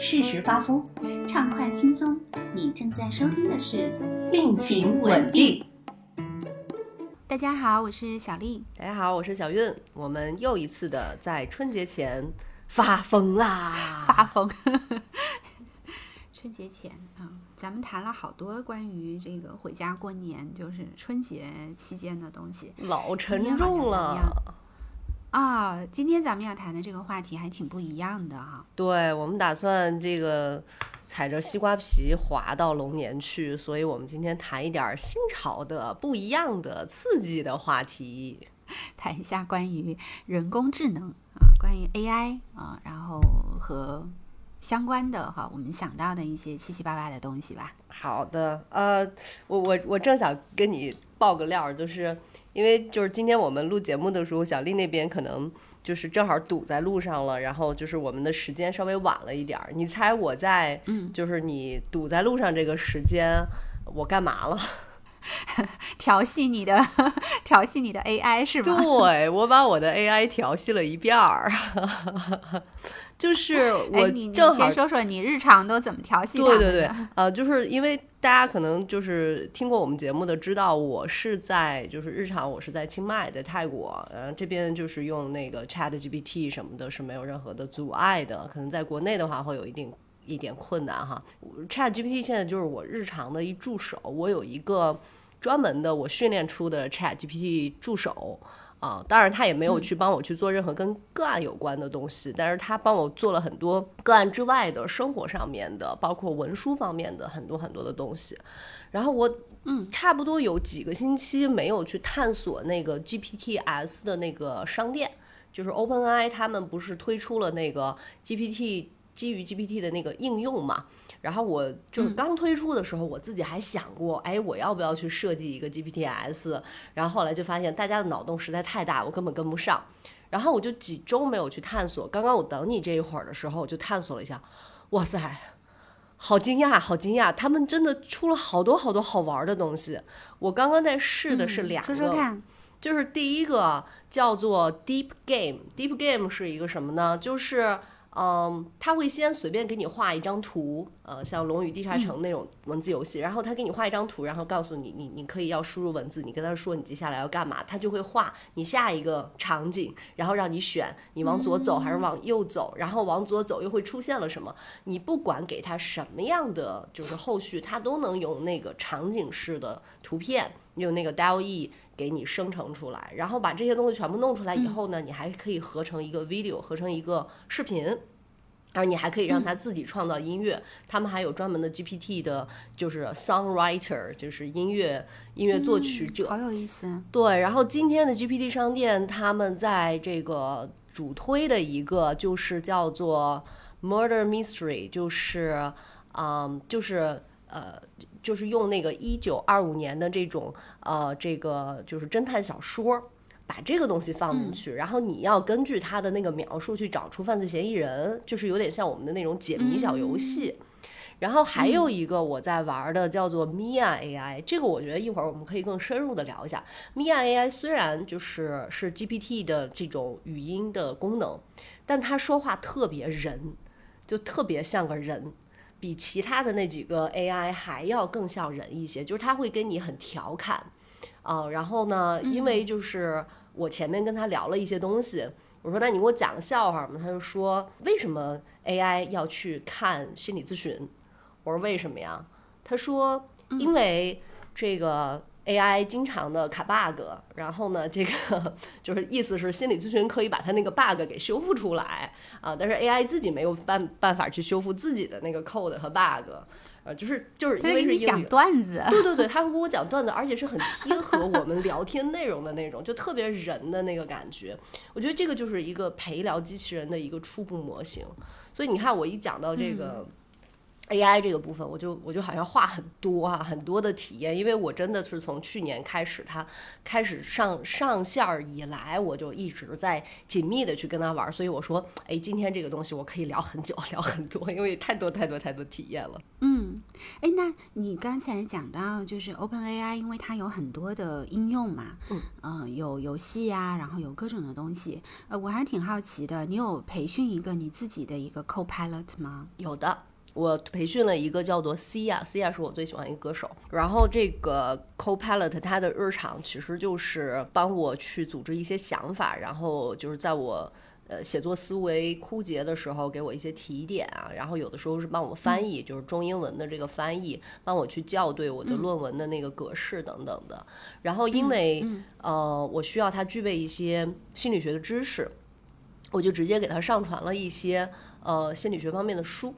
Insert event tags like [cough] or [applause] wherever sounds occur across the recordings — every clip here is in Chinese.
适时发疯，畅快轻松。你正在收听的是《病情稳定》。大家好，我是小丽。大家好，我是小韵。我们又一次的在春节前发疯啦！[laughs] 发疯。春节前啊，咱们谈了好多关于这个回家过年，就是春节期间的东西，老沉重了。啊，今天咱们要谈的这个话题还挺不一样的哈。对，我们打算这个踩着西瓜皮滑到龙年去，所以我们今天谈一点新潮的、不一样的、刺激的话题，[laughs] 谈一下关于人工智能啊，关于 AI 啊，然后和相关的哈，我们想到的一些七七八八的东西吧。好的，呃，我我我正想跟你爆个料，就是。因为就是今天我们录节目的时候，小丽那边可能就是正好堵在路上了，然后就是我们的时间稍微晚了一点儿。你猜我在，嗯，就是你堵在路上这个时间，我干嘛了？[laughs] 调戏你的，[laughs] 调戏你的 AI 是吧？对，我把我的 AI 调戏了一遍儿。[laughs] 就是我正好先说说你日常都怎么调戏对对对，呃，就是因为大家可能就是听过我们节目的，知道我是在就是日常我是在清迈，在泰国，然后，这边就是用那个 Chat GPT 什么的，是没有任何的阻碍的。可能在国内的话会有一定一点困难哈。Chat GPT 现在就是我日常的一助手，我有一个专门的我训练出的 Chat GPT 助手。啊，当然他也没有去帮我去做任何跟个案有关的东西，但是他帮我做了很多个案之外的生活上面的，包括文书方面的很多很多的东西。然后我嗯，差不多有几个星期没有去探索那个 GPTs 的那个商店，就是 OpenAI 他们不是推出了那个 GPT 基于 GPT 的那个应用嘛？然后我就是刚推出的时候，我自己还想过，哎，我要不要去设计一个 GPTs？然后后来就发现大家的脑洞实在太大，我根本跟不上。然后我就几周没有去探索。刚刚我等你这一会儿的时候，我就探索了一下，哇塞，好惊讶，好惊讶！他们真的出了好多好多好玩的东西。我刚刚在试的是两个，说说看，就是第一个叫做 Deep Game，Deep Game 是一个什么呢？就是。嗯，他会先随便给你画一张图，呃，像《龙与地下城》那种文字游戏，然后他给你画一张图，然后告诉你，你你可以要输入文字，你跟他说你接下来要干嘛，他就会画你下一个场景，然后让你选，你往左走还是往右走，然后往左走又会出现了什么，你不管给他什么样的就是后续，他都能用那个场景式的图片，用那个 DALL-E 给你生成出来，然后把这些东西全部弄出来以后呢，你还可以合成一个 video，合成一个视频。然后你还可以让他自己创造音乐，他们还有专门的 GPT 的，就是 songwriter，就是音乐音乐作曲者，好有意思。对，然后今天的 GPT 商店，他们在这个主推的一个就是叫做 Murder Mystery，就是嗯，就是呃，就是用那个一九二五年的这种呃，这个就是侦探小说。把这个东西放进去，然后你要根据他的那个描述去找出犯罪嫌疑人，就是有点像我们的那种解谜小游戏。然后还有一个我在玩的叫做 Mia AI，这个我觉得一会儿我们可以更深入的聊一下。Mia AI 虽然就是是 GPT 的这种语音的功能，但它说话特别人，就特别像个人，比其他的那几个 AI 还要更像人一些，就是他会跟你很调侃。啊，然后呢？因为就是我前面跟他聊了一些东西，我说那你给我讲个笑话嘛？他就说为什么 AI 要去看心理咨询？我说为什么呀？他说因为这个 AI 经常的卡 bug，然后呢，这个 [laughs] 就是意思是心理咨询可以把它那个 bug 给修复出来啊，但是 AI 自己没有办办法去修复自己的那个 code 和 bug。呃，就是就是因为是讲段子，[laughs] 对对对，他会给我讲段子，而且是很贴合我们聊天内容的那种，就特别人的那个感觉。我觉得这个就是一个陪聊机器人的一个初步模型。所以你看，我一讲到这个。AI 这个部分，我就我就好像话很多啊，很多的体验，因为我真的是从去年开始，它开始上上线儿以来，我就一直在紧密的去跟他玩，所以我说，哎，今天这个东西我可以聊很久，聊很多，因为太多太多太多体验了。嗯，哎，那你刚才讲到就是 Open AI，因为它有很多的应用嘛，嗯，呃，有游戏呀，然后有各种的东西，呃，我还是挺好奇的，你有培训一个你自己的一个 Co-pilot 吗？有的，我培训了一个叫做 Cia，Cia 是我最喜欢一个歌手。然后这个 Co-pilot 它的日常其实就是帮我去组织一些想法，然后就是在我。呃，写作思维枯竭的时候，给我一些提点啊，然后有的时候是帮我翻译，就是中英文的这个翻译，帮我去校对我的论文的那个格式等等的。然后因为呃，我需要他具备一些心理学的知识，我就直接给他上传了一些呃心理学方面的书。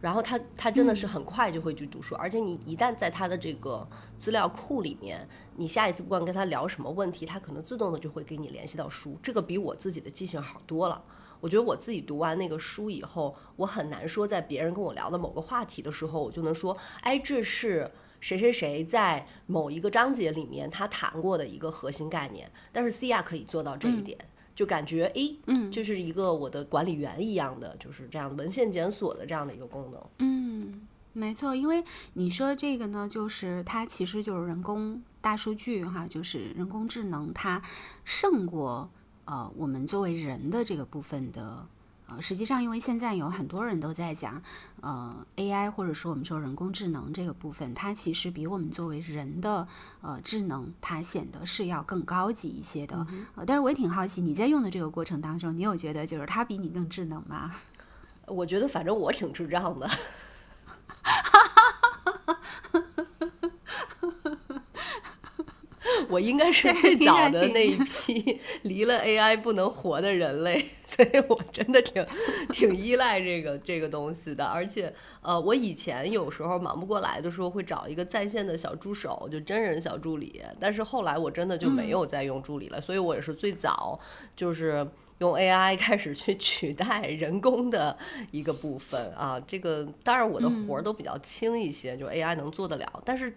然后他他真的是很快就会去读书，而且你一旦在他的这个资料库里面，你下一次不管跟他聊什么问题，他可能自动的就会给你联系到书。这个比我自己的记性好多了。我觉得我自己读完那个书以后，我很难说在别人跟我聊的某个话题的时候，我就能说，哎，这是谁谁谁在某一个章节里面他谈过的一个核心概念。但是 C 亚可以做到这一点。就感觉诶，嗯，就是一个我的管理员一样的，就是这样文献检索的这样的一个功能。嗯，没错，因为你说这个呢，就是它其实就是人工大数据哈，就是人工智能，它胜过呃我们作为人的这个部分的。呃，实际上，因为现在有很多人都在讲，呃，AI 或者说我们说人工智能这个部分，它其实比我们作为人的呃智能，它显得是要更高级一些的。呃，但是我也挺好奇，你在用的这个过程当中，你有觉得就是它比你更智能吗？我觉得反正我挺智障的。我应该是最 [laughs] 早的那一批 [laughs] 离了 AI 不能活的人类，所以我真的挺挺依赖这个这个东西的。而且，呃，我以前有时候忙不过来的时候，会找一个在线的小助手，就真人小助理。但是后来我真的就没有再用助理了，所以我也是最早就是用 AI 开始去 [laughs] 取代人工的一个部分啊。这个当然我的活儿都比较轻一些，就 AI 能做得了，但是。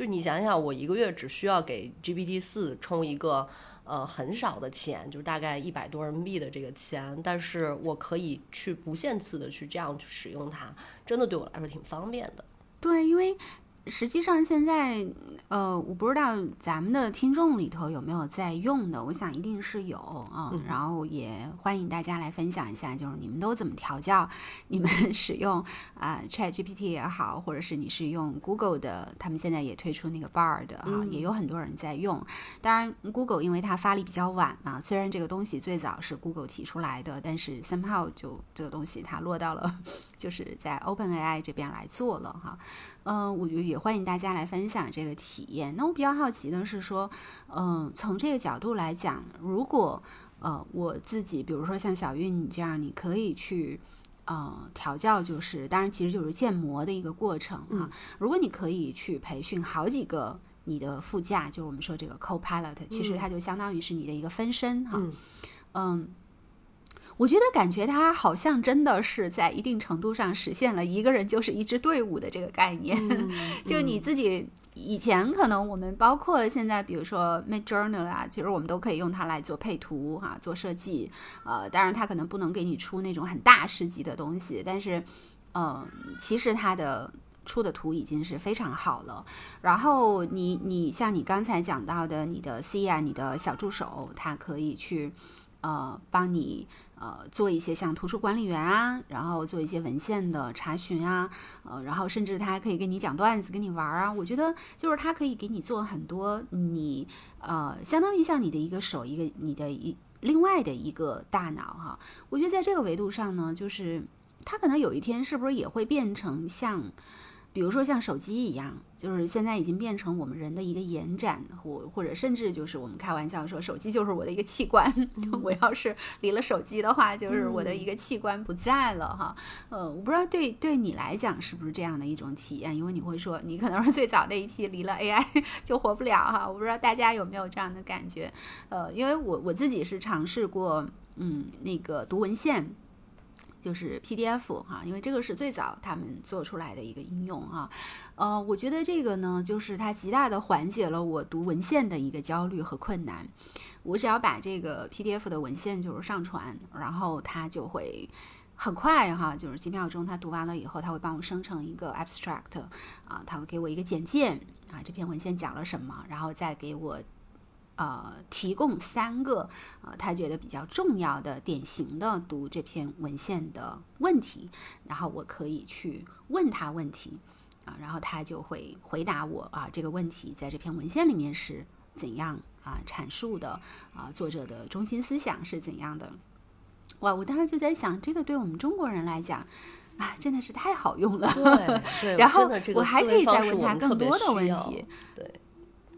就你想想，我一个月只需要给 GPT 四充一个呃很少的钱，就大概一百多人民币的这个钱，但是我可以去不限次的去这样去使用它，真的对我来说挺方便的。对，因为。实际上，现在，呃，我不知道咱们的听众里头有没有在用的，我想一定是有啊。然后也欢迎大家来分享一下，就是你们都怎么调教，你们 [laughs] 使用啊 Chat GPT 也好，或者是你是用 Google 的，他们现在也推出那个 Bard 啊，也有很多人在用。当然，Google 因为它发力比较晚嘛，虽然这个东西最早是 Google 提出来的，但是 somehow 就这个东西它落到了 [laughs] 就是在 OpenAI 这边来做了哈。嗯，我觉得也欢迎大家来分享这个体验。那我比较好奇的是说，嗯，从这个角度来讲，如果呃我自己，比如说像小韵你这样，你可以去呃调教，就是当然其实就是建模的一个过程哈。如果你可以去培训好几个你的副驾，就是我们说这个 co-pilot，其实它就相当于是你的一个分身哈。嗯。我觉得感觉它好像真的是在一定程度上实现了一个人就是一支队伍的这个概念。[laughs] 就你自己以前可能我们包括现在，比如说 Mid Journey 啊，其实我们都可以用它来做配图哈，做设计。呃，当然它可能不能给你出那种很大师级的东西，但是嗯，其实它的出的图已经是非常好了。然后你你像你刚才讲到的，你的 C 啊，你的小助手，它可以去呃帮你。呃，做一些像图书管理员啊，然后做一些文献的查询啊，呃，然后甚至他还可以跟你讲段子，跟你玩儿啊。我觉得就是他可以给你做很多，你呃，相当于像你的一个手，一个你的一另外的一个大脑哈。我觉得在这个维度上呢，就是他可能有一天是不是也会变成像。比如说像手机一样，就是现在已经变成我们人的一个延展，或或者甚至就是我们开玩笑说，手机就是我的一个器官。[laughs] 我要是离了手机的话，就是我的一个器官不在了哈。呃，我不知道对对你来讲是不是这样的一种体验，因为你会说你可能是最早那一批离了 AI [laughs] 就活不了哈。我不知道大家有没有这样的感觉？呃，因为我我自己是尝试过，嗯，那个读文献。就是 PDF 哈，因为这个是最早他们做出来的一个应用哈，呃，我觉得这个呢，就是它极大的缓解了我读文献的一个焦虑和困难。我只要把这个 PDF 的文献就是上传，然后它就会。很快哈，就是几秒钟，它读完了以后，它会帮我生成一个 abstract 啊，它会给我一个简介啊，这篇文献讲了什么，然后再给我呃提供三个呃他觉得比较重要的、典型的读这篇文献的问题，然后我可以去问他问题啊，然后他就会回答我啊这个问题在这篇文献里面是怎样啊阐述的啊，作者的中心思想是怎样的。哇！我当时就在想，这个对我们中国人来讲，啊，真的是太好用了。对对，[laughs] 然后我还可以再问他更多的问题。对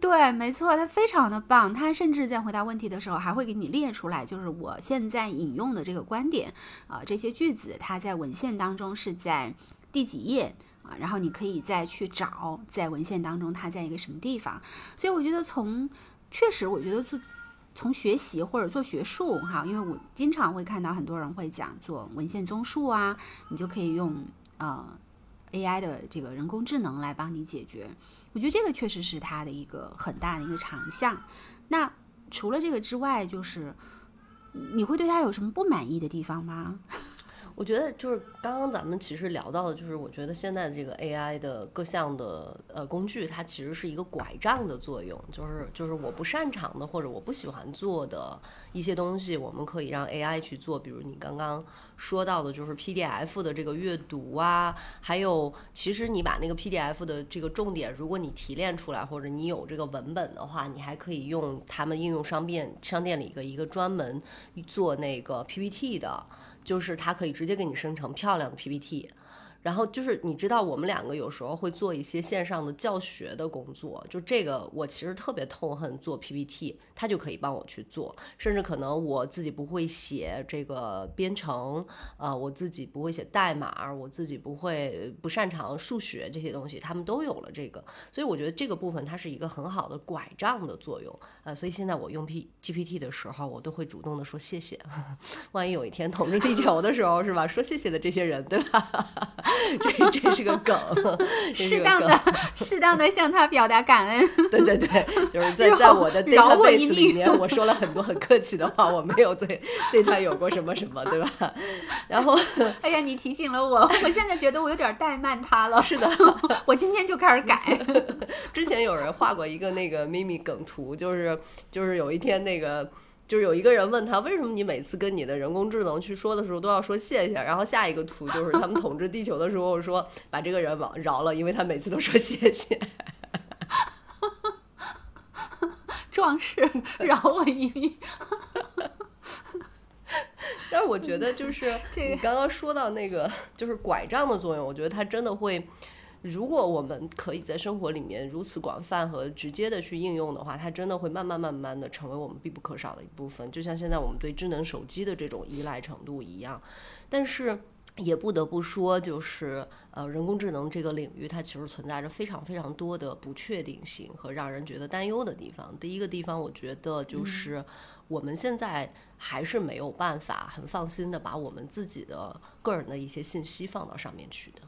对，没错，他非常的棒。他甚至在回答问题的时候，还会给你列出来，就是我现在引用的这个观点啊，这些句子，它在文献当中是在第几页啊？然后你可以再去找，在文献当中它在一个什么地方。所以我觉得，从确实，我觉得做。从学习或者做学术哈，因为我经常会看到很多人会讲做文献综述啊，你就可以用呃 AI 的这个人工智能来帮你解决。我觉得这个确实是他的一个很大的一个长项。那除了这个之外，就是你会对他有什么不满意的地方吗？我觉得就是刚刚咱们其实聊到的，就是我觉得现在这个 AI 的各项的呃工具，它其实是一个拐杖的作用，就是就是我不擅长的或者我不喜欢做的一些东西，我们可以让 AI 去做。比如你刚刚说到的，就是 PDF 的这个阅读啊，还有其实你把那个 PDF 的这个重点，如果你提炼出来，或者你有这个文本的话，你还可以用他们应用商店商店里一个一个专门做那个 PPT 的。就是它可以直接给你生成漂亮的 PPT。然后就是你知道，我们两个有时候会做一些线上的教学的工作，就这个我其实特别痛恨做 PPT，他就可以帮我去做，甚至可能我自己不会写这个编程，呃，我自己不会写代码，我自己不会不擅长数学这些东西，他们都有了这个，所以我觉得这个部分它是一个很好的拐杖的作用，呃，所以现在我用 P GPT 的时候，我都会主动的说谢谢，[laughs] 万一有一天统治地球的时候，是吧？说谢谢的这些人，对吧？[laughs] 这这是个梗，适当的适当的向他表达感恩。对对对，就是在在我的 database 里面，我说了很多很客气的话，我没有对对他有过什么什么，对吧？然后，[laughs] 哎呀，你提醒了我，我现在觉得我有点怠慢他了。是的，我今天就开始改。之前有人画过一个那个咪咪梗图，就是就是有一天那个。就是有一个人问他，为什么你每次跟你的人工智能去说的时候都要说谢谢？然后下一个图就是他们统治地球的时候说把这个人往饶了，因为他每次都说谢谢。[laughs] 壮士饶我一命。[laughs] 但是我觉得就是 [laughs] 你刚刚说到那个就是拐杖的作用，我觉得它真的会。如果我们可以在生活里面如此广泛和直接的去应用的话，它真的会慢慢慢慢的成为我们必不可少的一部分。就像现在我们对智能手机的这种依赖程度一样。但是也不得不说，就是呃，人工智能这个领域，它其实存在着非常非常多的不确定性和让人觉得担忧的地方。第一个地方，我觉得就是我们现在还是没有办法很放心的把我们自己的个人的一些信息放到上面去的。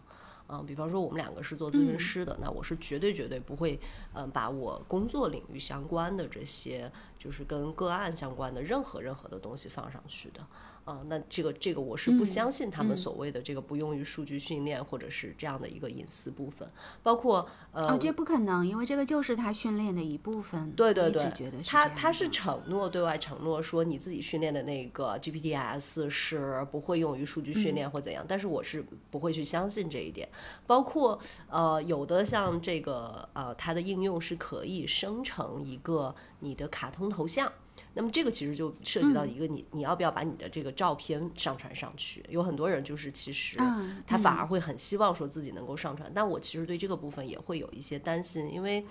嗯，比方说我们两个是做咨询师的，那我是绝对绝对不会，嗯，把我工作领域相关的这些，就是跟个案相关的任何任何的东西放上去的。啊，那这个这个我是不相信他们所谓的这个不用于数据训练或者是这样的一个隐私部分，包括呃，哦，这不可能，因为这个就是他训练的一部分。对对对，他他是承诺对外承诺说你自己训练的那个 GPTs 是不会用于数据训练或怎样，但是我是不会去相信这一点。包括呃，有的像这个呃，它的应用是可以生成一个你的卡通头像。那么这个其实就涉及到一个你你要不要把你的这个照片上传上去？有很多人就是其实他反而会很希望说自己能够上传，但我其实对这个部分也会有一些担心，因为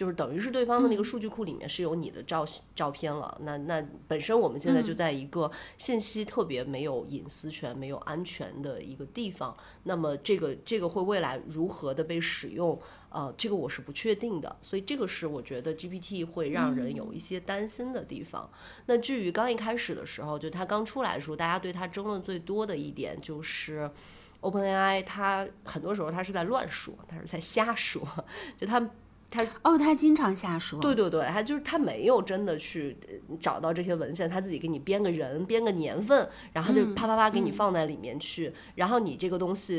就是等于是对方的那个数据库里面是有你的照照片了，那那本身我们现在就在一个信息特别没有隐私权、没有安全的一个地方，那么这个这个会未来如何的被使用？呃，这个我是不确定的，所以这个是我觉得 GPT 会让人有一些担心的地方。那至于刚一开始的时候，就它刚出来的时候，大家对它争论最多的一点就是，OpenAI 它很多时候它是在乱说，它是在瞎说，[laughs] 就它他哦，他经常瞎说。对对对，他就是他没有真的去呃找到这些文献，他自己给你编个人，编个年份，然后就嗯啪啪啪给你嗯放在里面去，然后你这个东西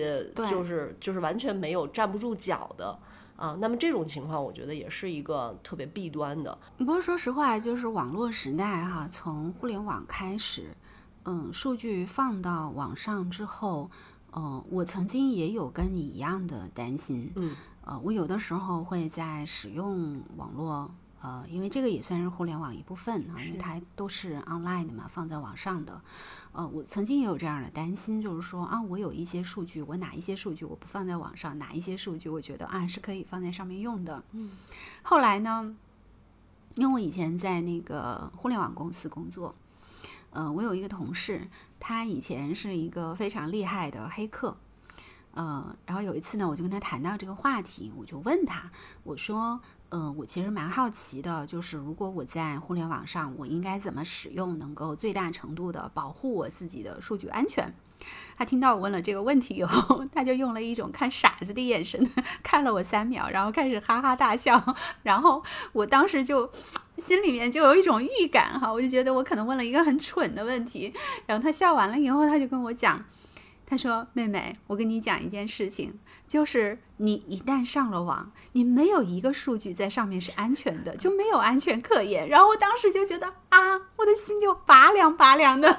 就是就是完全没有站不住脚的啊。那么这种情况，我觉得也是一个特别弊端的。不过说实话，就是网络时代哈，从互联网开始，嗯，数据放到网上之后，嗯，我曾经也有跟你一样的担心，嗯，呃，我有的时候会在使用网络。呃，因为这个也算是互联网一部分啊，因为它都是 online 的嘛，放在网上的。呃，我曾经也有这样的担心，就是说啊，我有一些数据，我哪一些数据我不放在网上，哪一些数据我觉得啊是可以放在上面用的。嗯，后来呢，因为我以前在那个互联网公司工作，呃，我有一个同事，他以前是一个非常厉害的黑客，嗯，然后有一次呢，我就跟他谈到这个话题，我就问他，我说，嗯、我其实蛮好奇的，就是如果我在互联网上，我应该怎么使用，能够最大程度的保护我自己的数据安全？他听到我问了这个问题以后，他就用了一种看傻子的眼神看了我三秒，然后开始哈哈大笑。然后我当时就心里面就有一种预感哈，我就觉得我可能问了一个很蠢的问题。然后他笑完了以后，他就跟我讲，他说：“妹妹，我跟你讲一件事情，就是你一旦上了网，你没有一个数据在上面是安全的，就没有安全可言。”然后我当时就觉得啊，我的心就拔凉拔凉的。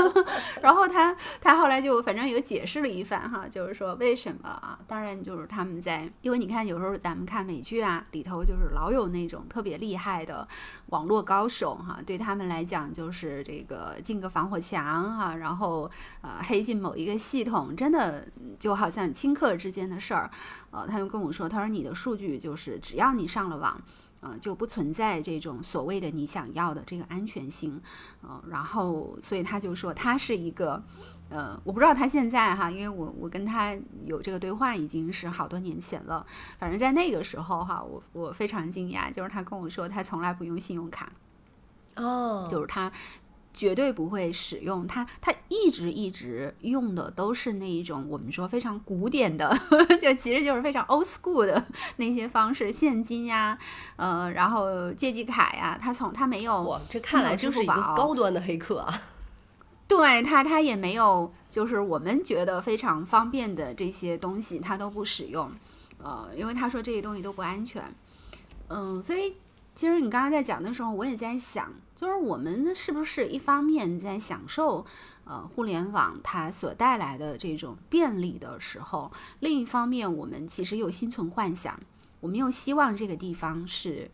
[laughs] 然后他他后来就反正有解释了一番哈，就是说为什么啊？当然就是他们在，因为你看有时候咱们看美剧啊，里头就是老有那种特别厉害的网络高手哈，对他们来讲就是这个进个防火墙哈，然后呃黑进某一个系统，真的就好像顷刻之间的事儿。呃，他就跟我说，他说你的数据就是只要你上了网。呃，就不存在这种所谓的你想要的这个安全性，呃，然后所以他就说他是一个，呃，我不知道他现在哈，因为我我跟他有这个对话已经是好多年前了，反正在那个时候哈，我我非常惊讶，就是他跟我说他从来不用信用卡，哦，就是他绝对不会使用，他他一直一直用的都是那一种我们说非常古典的，[laughs] 就其实就是非常 old school 的那些方式，现金呀，呃，然后借记卡呀，他从他没有，这看来就是一个高端的黑客啊。[laughs] 对他，他也没有，就是我们觉得非常方便的这些东西，他都不使用，呃，因为他说这些东西都不安全，嗯，所以其实你刚刚在讲的时候，我也在想，就是我们是不是一方面在享受呃互联网它所带来的这种便利的时候，另一方面我们其实又心存幻想，我们又希望这个地方是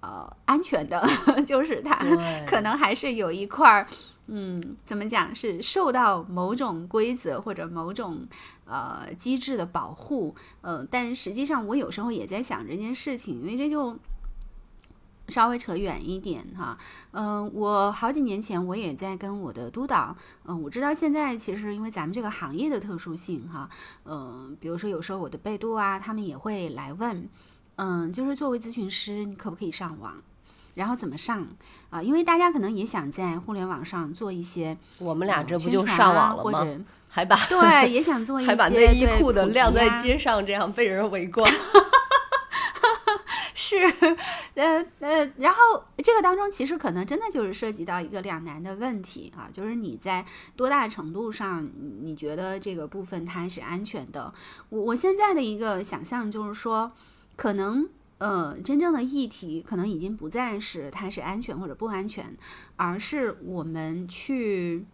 呃安全的，[laughs] 就是它 [laughs] 可能还是有一块儿，嗯，怎么讲是受到某种规则或者某种呃机制的保护，呃，但实际上我有时候也在想这件事情，因为这就。稍微扯远一点哈，嗯、我好几年前我也在跟我的督导，嗯、我知道现在其实因为咱们这个行业的特殊性哈，嗯、比如说有时候我的备度啊，他们也会来问，嗯，就是作为咨询师，你可不可以上网？然后怎么上啊、因为大家可能也想在互联网上做一些我们俩呃这不就上网了吗？啊或者还把对，也想做 [laughs] 一些还把内衣裤的晾在啊街上，这样被人围观。[laughs] [laughs] 是，呃呃，然后这个当中其实可能真的就是涉及到一个两难的问题啊，就是你在多大程度上你觉得这个部分它是安全的？我我现在的一个想象就是说，可能。呃，真正的议题可能已经不再是它是安全或者不安全，而是我们去，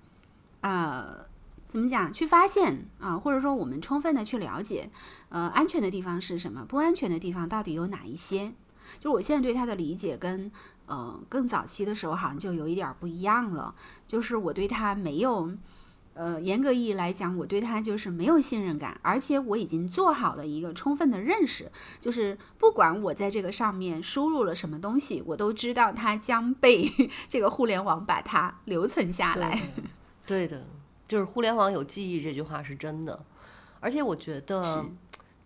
呃，怎么讲？去发现啊，或者说我们充分的去了解，呃，安全的地方是什么，不安全的地方到底有哪一些？就是我现在对它的理解跟呃更早期的时候好像就有一点儿不一样了，就是我对它没有。呃，严格意义来讲，我对它就是没有信任感，而且我已经做好了一个充分的认识，就是不管我在这个上面输入了什么东西，我都知道它将被 [laughs] 这个互联网把它留存下来。对的，就是互联网有记忆这句话是真的，而且我觉得，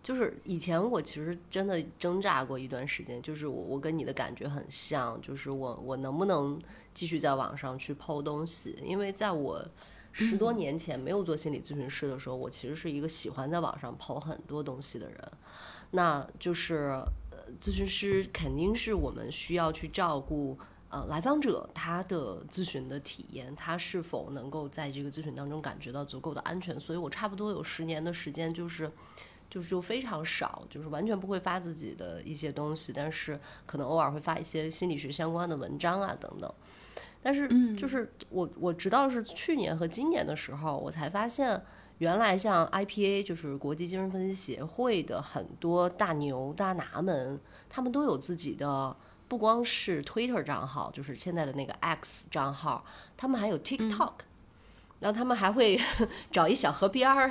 就是以前我其实真的挣扎过一段时间，就是我我跟你的感觉很像，就是我我能不能继续在网上去抛东西？因为在我十多年前没有做心理咨询师的时候，我其实是一个喜欢在网上抛很多东西的人，那就是。咨询师肯定是我们需要去照顾。呃，来访者他的咨询的体验，他是否能够在这个咨询当中感觉到足够的安全？所以我差不多有十年的时间，就是就是就非常少，就是完全不会发自己的一些东西，但是可能偶尔会发一些心理学相关的文章啊等等。但是就是我我直到是去年和今年的时候，我才发现，原来像 IPA 就是国际精神分析协会的很多大牛大拿们，他们都有自己的。不光是 Twitter 账号，就是现在的那个 X 账号，他们还有 TikTok，[laughs] 然后他们还会 [laughs] 找一小河边儿，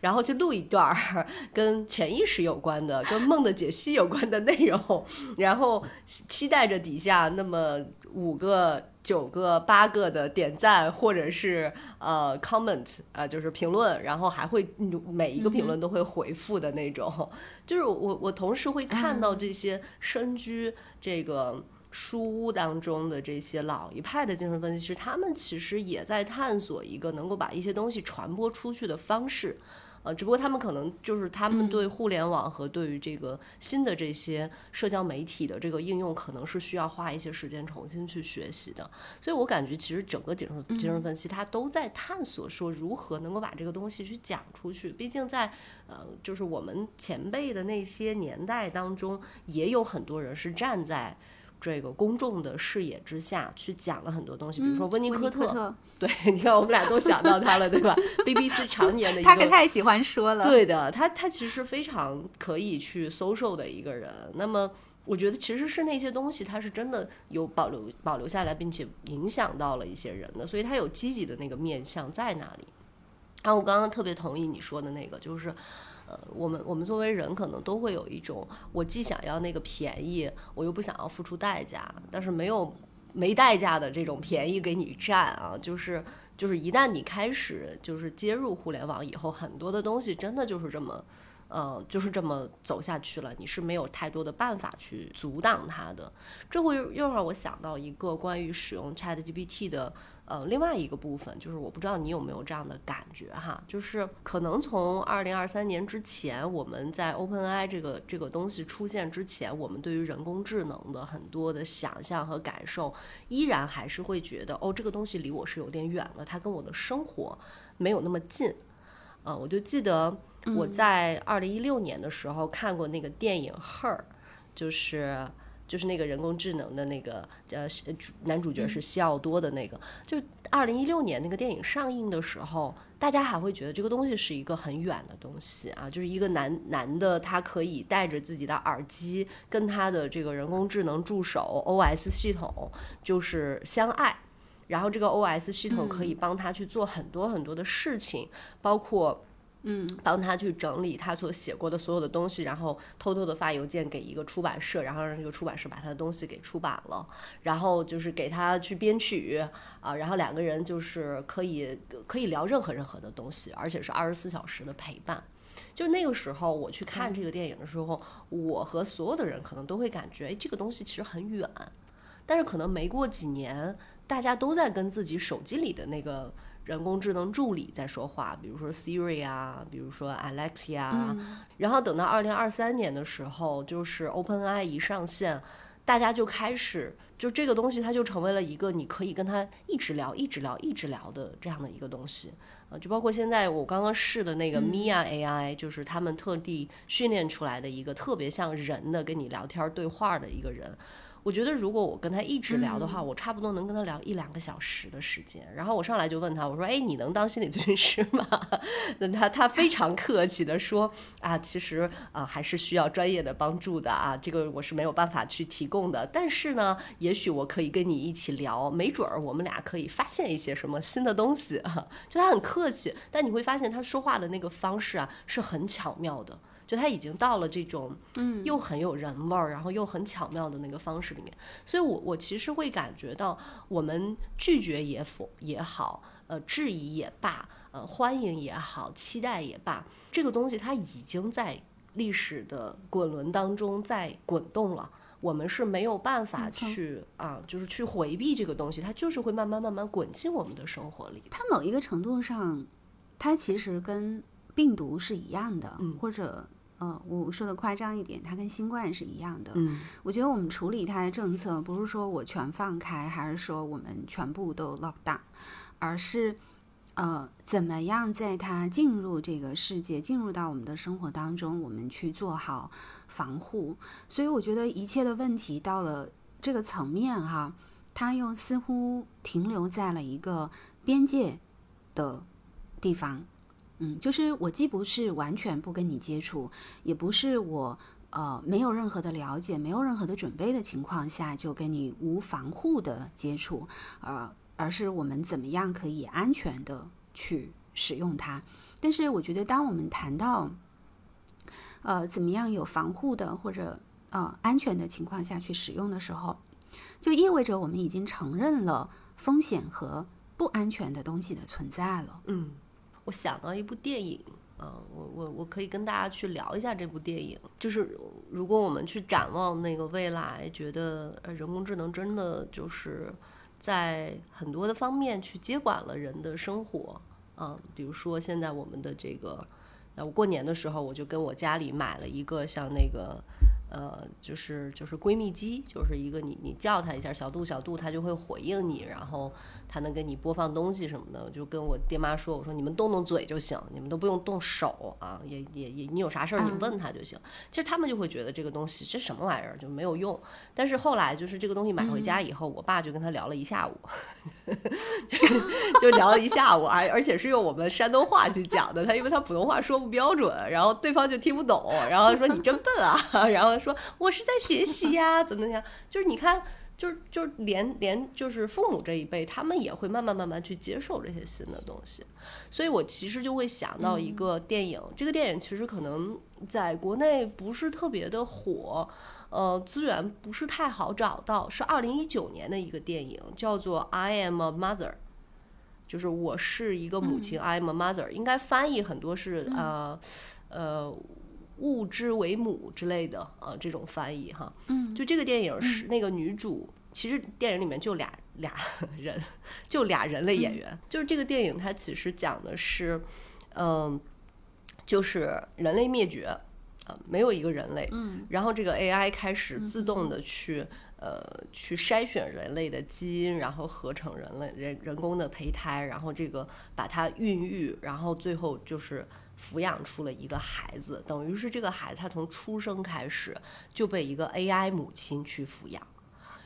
然后去录一段儿跟潜意识有关的、跟梦的解析有关的内容，然后期待着底下那么五个。九个八个的点赞或者是呃 comment 啊，就是评论，然后还会每一个评论都会回复的那种。就是我我同时会看到这些身居这个书屋当中的这些老一派的精神分析师，他们其实也在探索一个能够把一些东西传播出去的方式。呃，只不过他们可能就是他们对互联网和对于这个新的这些社交媒体的这个应用，可能是需要花一些时间重新去学习的。所以我感觉，其实整个精神精神分析，它都在探索说如何能够把这个东西去讲出去。毕竟在呃，就是我们前辈的那些年代当中，也有很多人是站在。这个公众的视野之下去讲了很多东西，比如说温尼科特，对，你看我们俩都想到他了，对吧？BBC [laughs] 常年的一个，他可太喜欢说了，对的，他他其实非常可以去 social 的一个人。那么我觉得其实是那些东西，他是真的有保留保留下来，并且影响到了一些人的，所以他有积极的那个面向在那里。然后我刚刚特别同意你说的那个，就是。呃，我们我们作为人，可能都会有一种，我既想要那个便宜，我又不想要付出代价，但是没有没代价的这种便宜给你占啊，就是就是一旦你开始就是接入互联网以后，很多的东西真的就是这么，呃，就是这么走下去了，你是没有太多的办法去阻挡它的。这会又让我想到一个关于使用 ChatGPT 的。呃，另外一个部分就是，我不知道你有没有这样的感觉哈，就是可能从二零二三年之前，我们在 OpenAI 这个这个东西出现之前，我们对于人工智能的很多的想象和感受，依然还是会觉得，哦，这个东西离我是有点远了，它跟我的生活没有那么近。嗯，我就记得我在二零一六年的时候看过那个电影《Her》，就是。就是那个人工智能的那个呃，男主角是西奥多的那个。就二零一六年那个电影上映的时候，大家还会觉得这个东西是一个很远的东西啊，就是一个男男的他可以带着自己的耳机跟他的这个人工智能助手 OS 系统就是相爱，然后这个 OS 系统可以帮他去做很多很多的事情，包括。嗯，帮他去整理他所写过的所有的东西，然后偷偷的发邮件给一个出版社，然后让这个出版社把他的东西给出版了，然后就是给他去编曲啊，然后两个人就是可以可以聊任何任何的东西，而且是二十四小时的陪伴。就那个时候我去看这个电影的时候，我和所有的人可能都会感觉，哎，这个东西其实很远，但是可能没过几年，大家都在跟自己手机里的那个。人工智能助理在说话，比如说 Siri 啊，比如说 Alexa，然后等到二零二三年的时候，就是 OpenAI 一上线，大家就开始就这个东西，它就成为了一个你可以跟它一直聊、一直聊、一直聊的这样的一个东西啊，就包括现在我刚刚试的那个 Mia AI，就是他们特地训练出来的一个特别像人的跟你聊天对话的一个人。我觉得如果我跟他一直聊的话，我差不多能跟他聊一两个小时的时间。然后我上来就问他，我说：“哎，你能当心理咨询师吗？” [laughs] 那他他非常客气的说：“啊，其实啊还是需要专业的帮助的啊，这个我是没有办法去提供的。但是呢，也许我可以跟你一起聊，没准儿我们俩可以发现一些什么新的东西啊。” [laughs] 就他很客气，但你会发现他说话的那个方式啊是很巧妙的。就他已经到了这种，嗯，又很有人味儿，然后又很巧妙的那个方式里面，所以我我其实会感觉到，我们拒绝也否也好，呃，质疑也罢，呃，欢迎也好，期待也罢，这个东西它已经在历史的滚轮当中在滚动了，我们是没有办法去啊，就是去回避这个东西，它就是会慢慢慢慢滚进我们的生活里。它某一个程度上，它其实跟病毒是一样的，或者。呃，我说的夸张一点，它跟新冠是一样的。嗯我觉得我们处理它的政策，不是说我全放开，还是说我们全部都 lock down，而是呃，怎么样在它进入这个世界，进入到我们的生活当中，我们去做好防护。所以我觉得一切的问题到了这个层面哈，它又似乎停留在了一个边界的地方。嗯，就是我既不是完全不跟你接触，也不是我呃没有任何的了解、没有任何的准备的情况下就跟你无防护的接触，呃，而是我们怎么样可以安全的去使用它。但是我觉得，当我们谈到呃怎么样有防护的或者呃安全的情况下去使用的时候，就意味着我们已经承认了风险和不安全的东西的存在了。嗯，我想到一部电影，呃，我我我可以跟大家去聊一下这部电影。就是如果我们去展望那个未来，觉得人工智能真的就是在很多的方面去接管了人的生活，嗯、比如说现在我们的这个，呃，我过年的时候我就跟我家里买了一个像那个。呃，就是就是闺蜜机，就是一个你你叫它一下，小度小度，它就会回应你，然后它能给你播放东西什么的。我就跟我爹妈说，我说你们动动嘴就行，你们都不用动手啊，也也也，你有啥事儿你问他就行。其实他们就会觉得这个东西这什么玩意儿就没有用。但是后来就是这个东西买回家以后，我爸就跟他聊了一下午，[laughs] 就聊了一下午，而而且是用我们山东话去讲的，他因为他普通话说不标准，然后对方就听不懂，然后说你真笨啊，[laughs] 然后说我是在学习呀，怎么怎么样，就是你看。就是就是连连就是父母这一辈，他们也会慢慢慢慢去接受这些新的东西，所以我其实就会想到一个电影，这个电影其实可能在国内不是特别的火，呃，资源不是太好找到，是二零一九年的一个电影，叫做《I Am a Mother》，就是我是一个母亲、i am a mother，应该翻译很多是呃呃物之为母之类的呃这种翻译哈。嗯。就这个电影是那个女主，其实电影里面就俩俩人，[laughs] 就俩人类演员。就是这个电影它其实讲的是，嗯、就是人类灭绝，呃，没有一个人类，嗯。然后这个 AI 开始自动的去、呃去筛选人类的基因，然后合成人类人人工的胚胎，然后这个把它孕育，然后最后就是抚养出了一个孩子，等于是这个孩子他从出生开始就被一个 AI 母亲去抚养。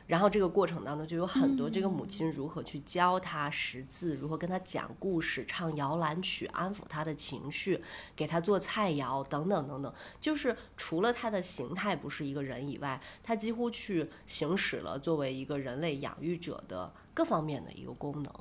然后这个过程当中就有很多这个母亲如何去教他识字，如何跟他讲故事、唱摇篮曲，安抚他的情绪，给他做菜肴等等等等。就是除了他的形态不是一个人以外，他几乎去行使了作为一个人类养育者的各方面的一个功能。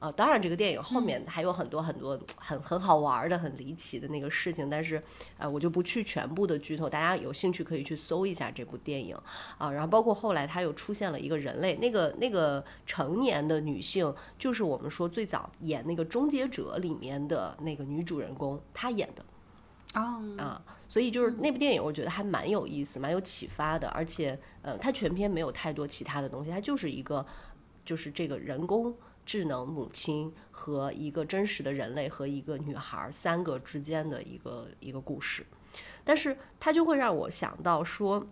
呃，当然，这个电影后面还有很多很多很很好玩儿的、很离奇的那个事情，但是呃，我就不去全部的剧透，大家有兴趣可以去搜一下这部电影啊。然后包括后来他又出现了一个人类，那个那个成年的女性，就是我们说最早演那个《终结者》里面的那个女主人公，她演的。哦，啊，所以就是那部电影，我觉得还蛮有意思、蛮有启发的，而且呃，它全篇没有太多其他的东西，它就是一个就是这个人工智能母亲和一个真实的人类和一个女孩三个之间的一个一个故事，但是它就会让我想到说，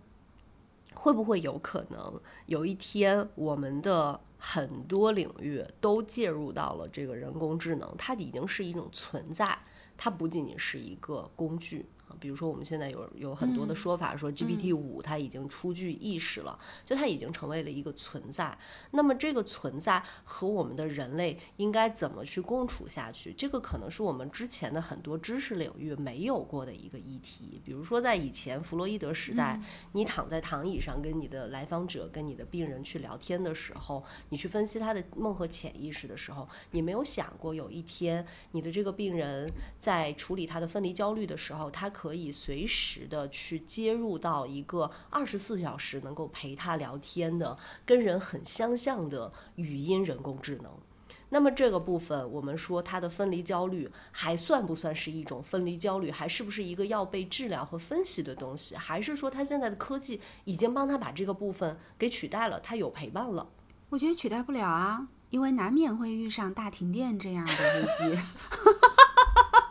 会不会有可能有一天我们的很多领域都介入到了这个人工智能，它已经是一种存在，它不仅仅是一个工具。啊比如说，我们现在有有很多的说法说 GPT 五它已经初具意识了，就它已经成为了一个存在。那么这个存在和我们的人类应该怎么去共处下去？这个可能是我们之前的很多知识领域没有过的一个议题。比如说，在以前弗洛伊德时代，你躺在躺椅上跟你的来访者、跟你的病人去聊天的时候，你去分析他的梦和潜意识的时候，你没有想过有一天你的这个病人在处理他的分离焦虑的时候，他可以随时的去接入到一个二十四小时能够陪他聊天的、跟人很相像的语音人工智能。那么这个部分，我们说他的分离焦虑还算不算是一种分离焦虑？还是不是一个要被治疗和分析的东西？还是说他现在的科技已经帮他把这个部分给取代了？他有陪伴了？我觉得取代不了啊，因为难免会遇上大停电这样的危机。[laughs]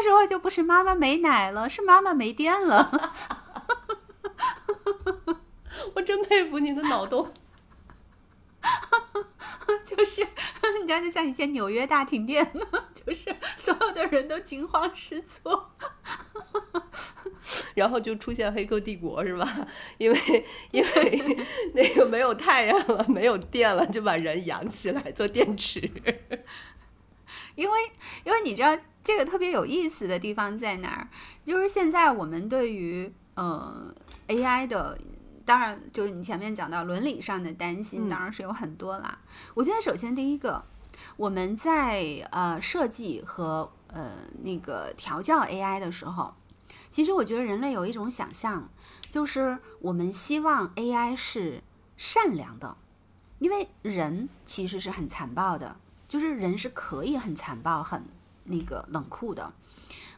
到时候就不是妈妈没奶了，是妈妈没电了。[laughs] 我真佩服你的脑洞。[laughs] 就是你知道，就像以前纽约大停电，[laughs] 就是所有的人都惊慌失措，然后就出现黑客帝国是吧？因为因为那个没有太阳了，没有电了，就把人养起来做电池。因为因为你知道这个特别有意思的地方在哪儿？就是现在我们对于呃 AI 的。当然，就是你前面讲到伦理上的担心，当然是有很多啦。我觉得首先第一个，我们在呃设计和呃那个调教 AI 的时候，其实我觉得人类有一种想象，就是我们希望 AI 是善良的，因为人其实是很残暴的，就是人是可以很残暴、很那个冷酷的。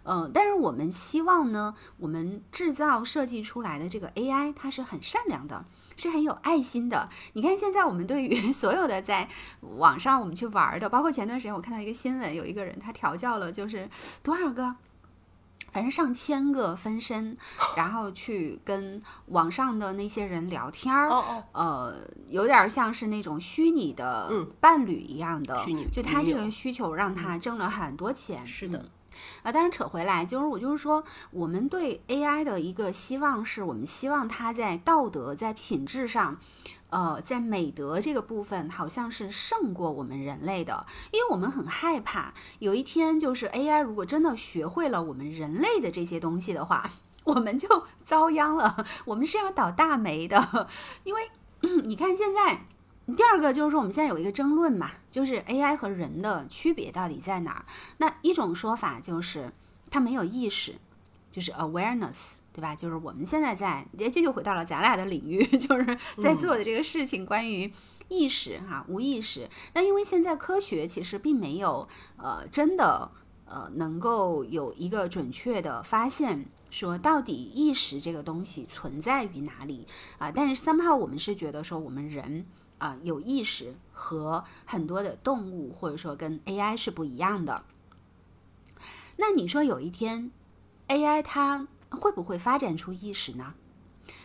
嗯，但是我们希望呢，我们制造设计出来的这个 AI，它是很善良的，是很有爱心的。你看，现在我们对于所有的在网上我们去玩的，包括前段时间我看到一个新闻，有一个人他调教了就是多少个，反正上千个分身，然后去跟网上的那些人聊天儿，呃，有点像是那种虚拟的伴侣一样的，就他这个需求让他挣了很多钱。是的。啊，但是扯回来，就是我就是说，我们对 AI 的一个希望是，我们希望它在道德、在品质上，呃，在美德这个部分，好像是胜过我们人类的，因为我们很害怕有一天，就是 AI 如果真的学会了我们人类的这些东西的话，我们就 [laughs] 遭殃了，我们是要倒大霉的，因为 [clears throat] 你看现在。第二个就是说，我们现在有一个争论嘛，就是 AI 和人的区别到底在哪儿？那一种说法就是它没有意识，就是 awareness，对吧？就是我们现在在，这就回到了咱俩的领域，[laughs] 就是在做的这个事情，关于意识哈，无意识。那因为现在科学其实并没有呃真的呃能够有一个准确的发现，说到底意识这个东西存在于哪里啊？但是 somehow 我们是觉得说我们人。啊，有意识和很多的动物，或者说跟 AI 是不一样的。那你说有一天 AI 它会不会发展出意识呢？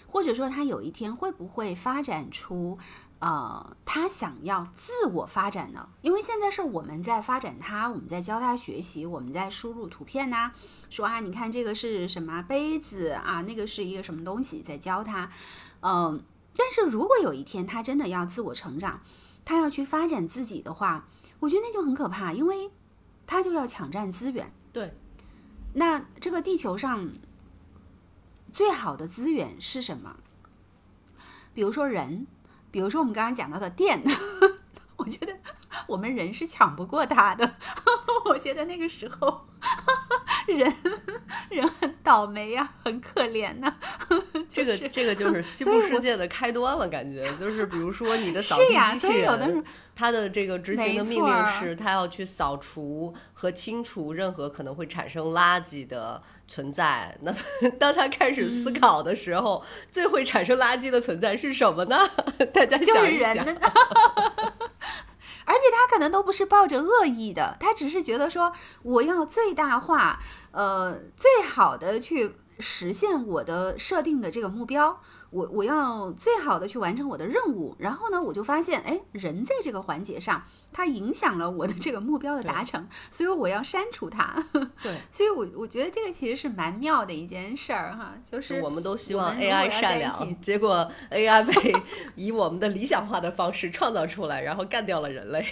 或者说他有一天会不会发展出呃他想要自我发展呢？因为现在是我们在发展他，我们在教他学习，我们在输入图片呐，说啊，你看这个是什么杯子啊，那个是一个什么东西，在教他，嗯。但是如果有一天他真的要自我成长，他要去发展自己的话，我觉得那就很可怕，因为他就要抢占资源。对，那这个地球上最好的资源是什么？比如说人，比如说我们刚刚讲到的电，我觉得我们人是抢不过他的。[laughs] 我觉得那个时候。人人很倒霉呀，很可怜呐。这个这个就是西部世界的开端了，感觉就是比如说你的扫地机器人，它的这个执行的命令是，它要去扫除和清除任何可能会产生垃圾的存在。那 [laughs] 当他开始思考的时候，最会产生垃圾的存在是什么呢？[laughs] 大家想一想。而且他可能都不是抱着恶意的，他只是觉得说我要最大化，呃，最好的去实现我的设定的这个目标。我我要最好的去完成我的任务，然后呢，我就发现，哎，人在这个环节上，它影响了我的这个目标的达成，所以我要删除它。[laughs] 对，所以我我觉得这个其实是蛮妙的一件事儿哈，就是我们都希望 AI 善良，结果 AI 被 [laughs] 以我们的理想化的方式创造出来，然后干掉了人类。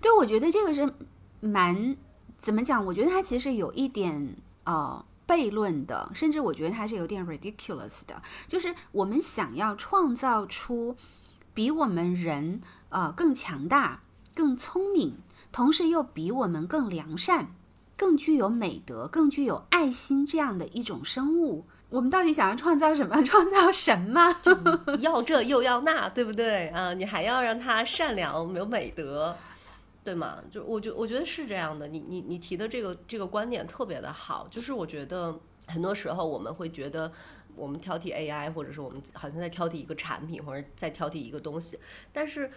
对，我觉得这个是蛮怎么讲？我觉得它其实有一点呃。悖论的，甚至我觉得它是有点 ridiculous 的，就是我们想要创造出比我们人呃更强大、更聪明，同时又比我们更良善、更具有美德、更具有爱心这样的一种生物，我们到底想要创造什么？[laughs] 创造神吗？要这又要那，对不对啊？你还要让他善良、有美德。对吗？就我觉我觉得是这样的。你你你提的这个这个观点特别的好，就是我觉得很多时候我们会觉得我们挑剔 AI，或者是我们好像在挑剔一个产品，或者在挑剔一个东西。但是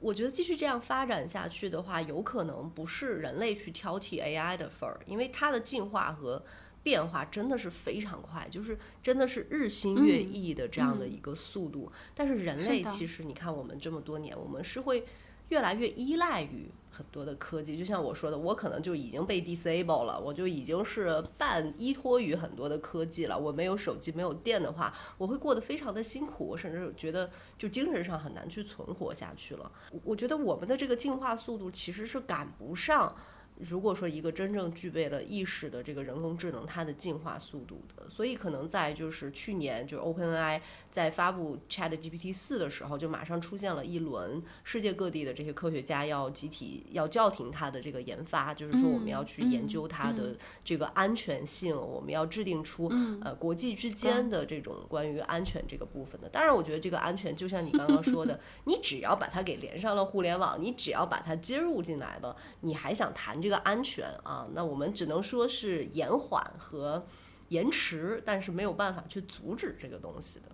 我觉得继续这样发展下去的话，有可能不是人类去挑剔 AI 的份儿，因为它的进化和变化真的是非常快，就是真的是日新月异的这样的一个速度。但是人类其实你看，我们这么多年，我们是会越来越依赖于很多的科技。就像我说的，我可能就已经被 disable 了，我就已经是半依托于很多的科技了。我没有手机、没有电的话，我会过得非常的辛苦，我甚至觉得就精神上很难去存活下去了。我觉得我们的这个进化速度其实是赶不上。如果说一个真正具备了意识的这个人工智能，它的进化速度的，所以可能在就是去年，就是 OpenAI 在发布 ChatGPT 四的时候，就马上出现了一轮世界各地的这些科学家要集体要叫停它的这个研发，就是说我们要去研究它的这个安全性，我们要制定出呃国际之间的这种关于安全这个部分的。当然，我觉得这个安全就像你刚刚说的，[laughs] 你只要把它给连上了互联网，你只要把它接入进来了，你还想谈这个安全啊？那我们只能说是延缓和延迟，但是没有办法去阻止这个东西的。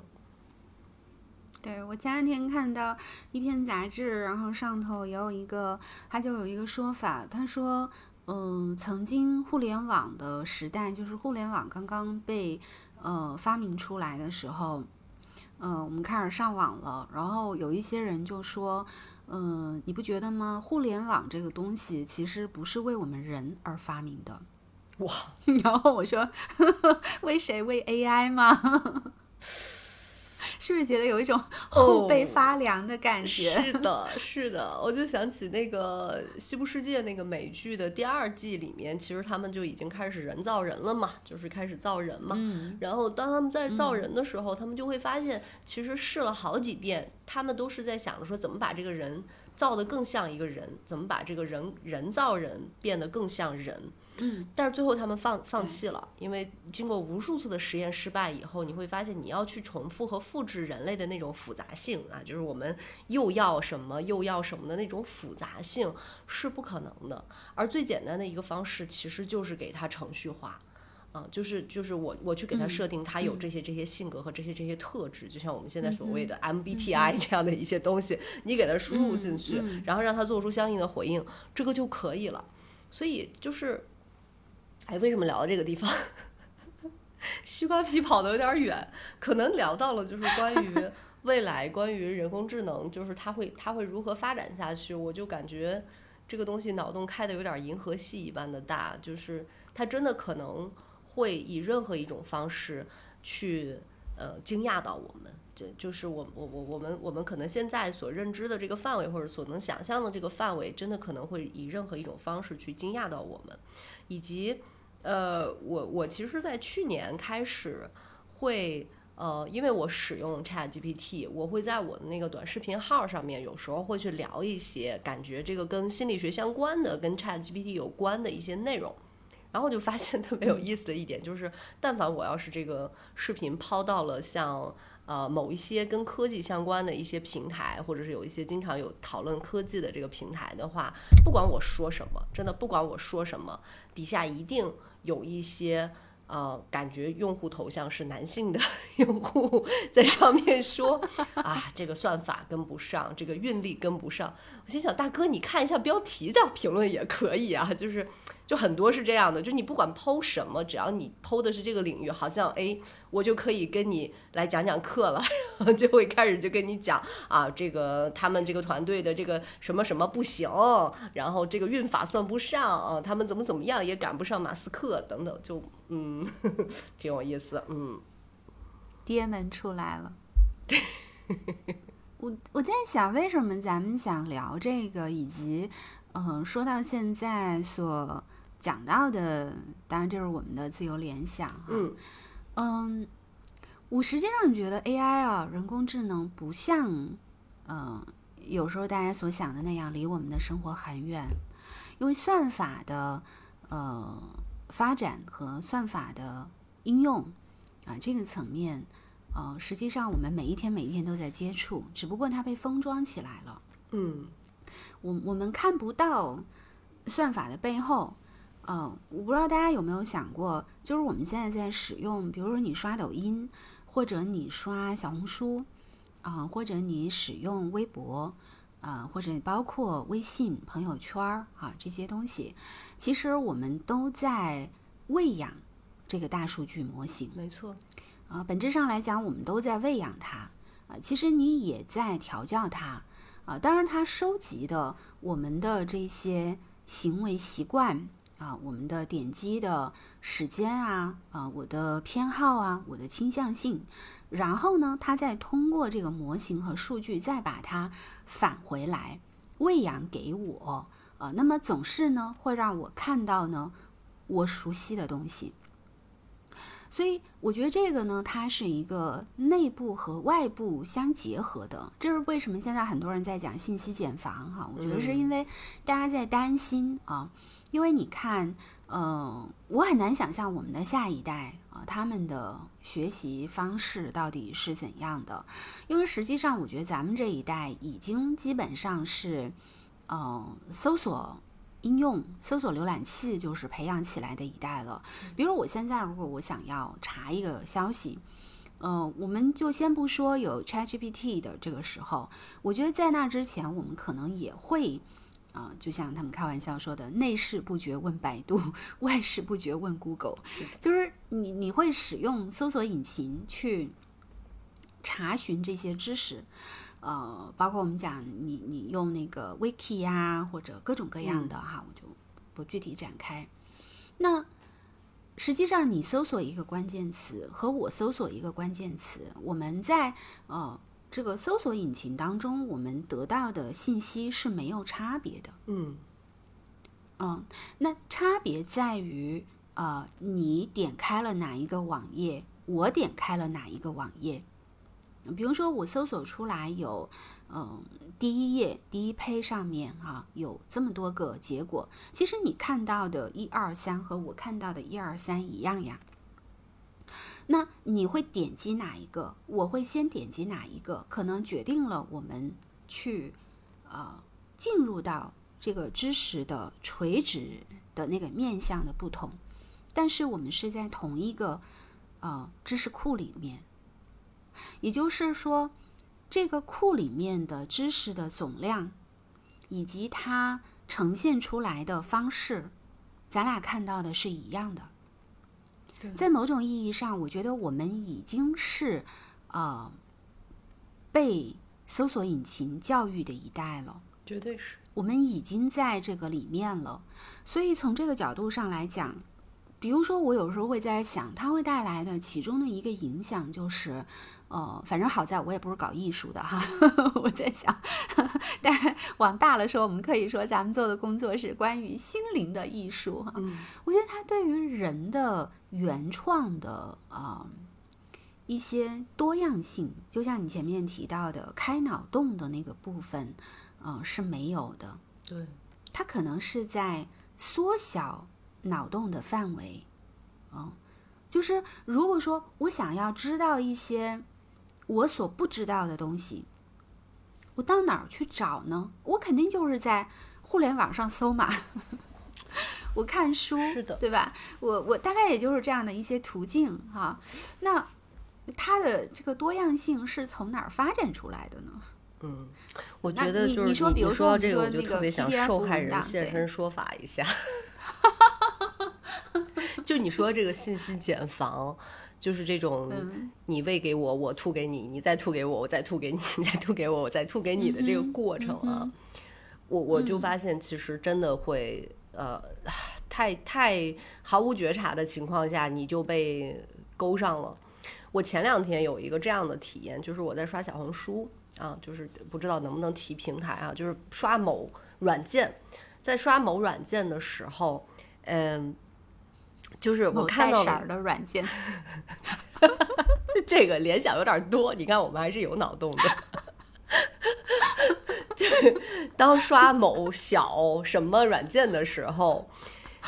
对我前两天看到一篇杂志，然后上头也有一个，它就有一个说法，他说，嗯，曾经互联网的时代，就是互联网刚刚被呃发明出来的时候，嗯、我们开始上网了，然后有一些人就说，嗯、你不觉得吗？互联网这个东西其实不是为我们人而发明的。哇！[laughs] 然后我说，呵 [laughs] 呵为谁？为 AI 吗？[laughs] 是不是觉得有一种后背发凉的感觉？[laughs] 是的，是的，我就想起那个《西部世界》那个美剧的第二季里面，其实他们就已经开始人造人了嘛，就是开始造人嘛。嗯然后当他们在造人的时候，他们就会发现，其实试了好几遍，他们都是在想着说怎么把这个人造得更像一个人，怎么把这个人人造人变得更像人。嗯，但是最后他们放放弃了，因为经过无数次的实验失败以后，你会发现你要去重复和复制人类的那种复杂性啊，就是我们又要什么又要什么的那种复杂性是不可能的。而最简单的一个方式其实就是给它程序化。啊，就是就是我我去给它设定，它有这些这些性格和这些这些特质，就像我们现在所谓的 MBTI 这样的一些东西，你给它输入进去，然后让它做出相应的回应，这个就可以了。所以就是，哎，为什么聊到这个地方？[laughs] 西瓜皮跑得有点远，可能聊到了就是关于 [laughs] 未来，关于人工智能，就是它会它会如何发展下去，我就感觉这个东西脑洞开的有点银河系一般的大，就是它真的可能会以任何一种方式去呃惊讶到我们。这就是我我我我们我们可能现在所认知的这个范围，或者所能想象的这个范围，真的可能会以任何一种方式去惊讶到我们，以及呃，我我其实，在去年开始会呃，因为我使用 Chat GPT，我会在我的那个短视频号上面，有时候会去聊一些感觉这个跟心理学相关的、跟 Chat GPT 有关的一些内容。然后我就发现特别有意思的一点就是，但凡我要是这个视频抛到了像呃某一些跟科技相关的一些平台，或者是有一些经常有讨论科技的这个平台的话，不管我说什么，真的不管我说什么，底下一定有一些。呃，感觉用户头像是男性的 [laughs] 用户在上面说 [laughs] 啊，这个算法跟不上，这个运力跟不上。我心想，大哥，你看一下标题再评论也可以啊，[laughs] 就是就很多是这样的，就你不管剖什么，只要你剖的是这个领域，好像哎，我就可以跟你来讲讲课了，然后就会开始就跟你讲啊，这个他们这个团队的这个什么什么不行，然后这个运法算不上啊，他们怎么怎么样也赶不上马斯克等等，就嗯，[laughs] 挺有意思，嗯。爹们出来了。[laughs] 我我在想，为什么咱们想聊这个，以及嗯、呃说到现在所讲到的，当然这是我们的自由联想哈。嗯嗯，我实际上觉得 AI 啊，人工智能不像嗯、呃有时候大家所想的那样离我们的生活很远，因为算法的呃发展和算法的应用啊这个层面。呃，实际上我们每一天每一天都在接触，只不过它被封装起来了。嗯我我们看不到算法的背后。嗯，我不知道大家有没有想过，就是我们现在在使用，比如说你刷抖音，或者你刷小红书，啊、或者你使用微博，啊，或者包括微信朋友圈儿啊这些东西，其实我们都在喂养这个大数据模型。没错，啊，本质上来讲，我们都在喂养它。啊，其实你也在调教它。啊，当然，它收集的我们的这些行为习惯啊，我们的点击的时间啊，啊，我的偏好啊，我的倾向性，然后呢，它再通过这个模型和数据，再把它返回来喂养给我。啊，那么总是呢，会让我看到呢，我熟悉的东西。所以我觉得这个呢，它是一个内部和外部相结合的。这是为什么现在很多人在讲信息茧房哈？我觉得是因为大家在担心啊，因为你看，嗯，我很难想象我们的下一代啊，他们的学习方式到底是怎样的。因为实际上，我觉得咱们这一代已经基本上是，嗯，搜索。应用搜索浏览器就是培养起来的一代了。比如我现在如果我想要查一个消息，嗯，我们就先不说有 ChatGPT 的这个时候，我觉得在那之前，我们可能也会啊，就像他们开玩笑说的，内事不决问百度，[laughs] 外事不决问 Google，就是你你会使用搜索引擎去查询这些知识。呃，包括我们讲你你用那个 Wiki 呀，或者各种各样的哈，我就不具体展开。那实际上你搜索一个关键词和我搜索一个关键词，我们在呃这个搜索引擎当中，我们得到的信息是没有差别的。嗯嗯，那差别在于呃你点开了哪一个网页，我点开了哪一个网页。比如说，我搜索出来有，嗯，第一页第一胚上面哈有这么多个结果，其实你看到的一二三和我看到的一二三一样呀。那你会点击哪一个？我会先点击哪一个？可能决定了我们去呃进入到这个知识的垂直的那个面向的不同，但是我们是在同一个呃知识库里面。也就是说，这个库里面的知识的总量，以及它呈现出来的方式，咱俩看到的是一样的。在某种意义上，我觉得我们已经是呃被搜索引擎教育的一代了。绝对是，我们已经在这个里面了。所以从这个角度上来讲，比如说我有时候会在想，它会带来的其中的一个影响就是。呃，反正好在我也不是搞艺术的哈，[laughs] 我在想，[laughs] 但是往大了说，我们可以说咱们做的工作是关于心灵的艺术哈。嗯，我觉得它对于人的原创的啊一些多样性，就像你前面提到的开脑洞的那个部分，嗯，是没有的。对，它可能是在缩小脑洞的范围。嗯，就是如果说我想要知道一些。我所不知道的东西，我到哪儿去找呢？我肯定就是在互联网上搜嘛。[laughs] 我看书，是的，对吧？我我大概也就是这样的一些途径哈。那它的这个多样性是从哪儿发展出来的呢？嗯，我觉得就是你说，比如说这个，我就特别想受害人现身说法一下。[laughs] [laughs] 就你说这个信息茧房。就是这种，你喂给我，我吐给你，你再吐给我，我再吐给你，[laughs] 你再吐给我，我再吐给你的这个过程啊，我我就发现其实真的会，呃，太太毫无觉察的情况下，你就被勾上了。我前两天有一个这样的体验，就是我在刷小红书啊，就是不知道能不能提平台啊，就是刷某软件，在刷某软件的时候，嗯。就是我看到的软件，[laughs] 这个联想有点多。你看，我们还是有脑洞的。就是当刷某小什么软件的时候，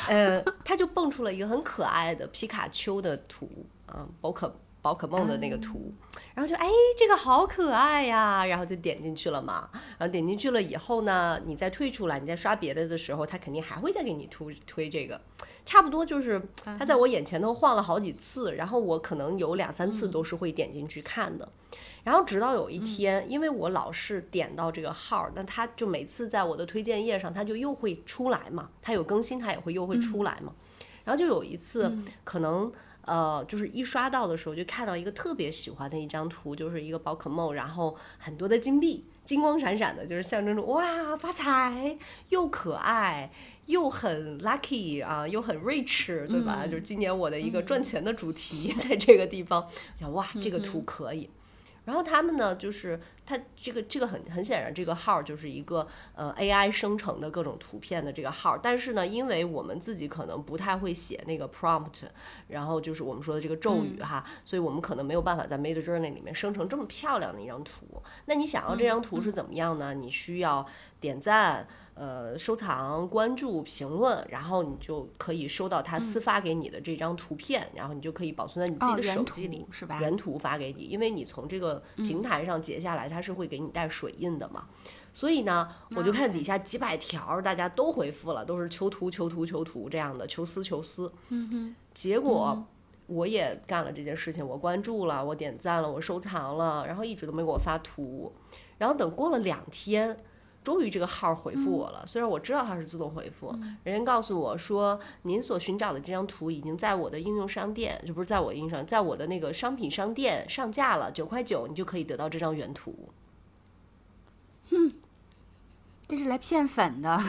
呃，它就蹦出了一个很可爱的皮卡丘的图嗯，宝可宝可梦的那个图，然后就哎这个好可爱呀，然后就点进去了嘛。然后点进去了以后呢，你再退出来，你再刷别的的时候，它肯定还会再给你推推这个。差不多就是它在我眼前都晃了好几次，然后我可能有两三次都是会点进去看的。然后直到有一天，因为我老是点到这个号，那它就每次在我的推荐页上，它就又会出来嘛，它有更新，它也会又会出来嘛。然后就有一次，可能呃，就是一刷到的时候，就看到一个特别喜欢的一张图，就是一个宝可梦，然后很多的金币，金光闪闪的，就是象征着哇发财，又可爱，又很 lucky 啊，又很 rich，对吧？就是今年我的一个赚钱的主题，[laughs] 在这个地方，想哇，这个图可以。然后他们呢，就是它这个这个很很显然，这个号就是一个呃 AI 生成的各种图片的这个号。但是呢，因为我们自己可能不太会写那个 prompt，然后就是我们说的这个咒语哈，所以我们可能没有办法在 Made Journey 里面生成这么漂亮的一张图。那你想要这张图是怎么样呢？你需要点赞。呃，收藏、关注、评论，然后你就可以收到他私发给你的这张图片，然后你就可以保存在你自己的手机里，是吧？原图发给你，因为你从这个平台上截下来，它是会给你带水印的嘛。所以呢，我就看底下几百条，大家都回复了，都是求图、求图、求图这样的，求私、求私。嗯哼。结果我也干了这件事情，我关注了，我点赞了，我收藏了，然后一直都没给我发图，然后等过了两天。终于这个号回复我了，虽然我知道它是自动回复，人家告诉我说，您所寻找的这张图已经在我的应用商店，就不是在我应用商，在我的那个商品商店上架了，九块九你就可以得到这张原图。哼，这是来骗粉的，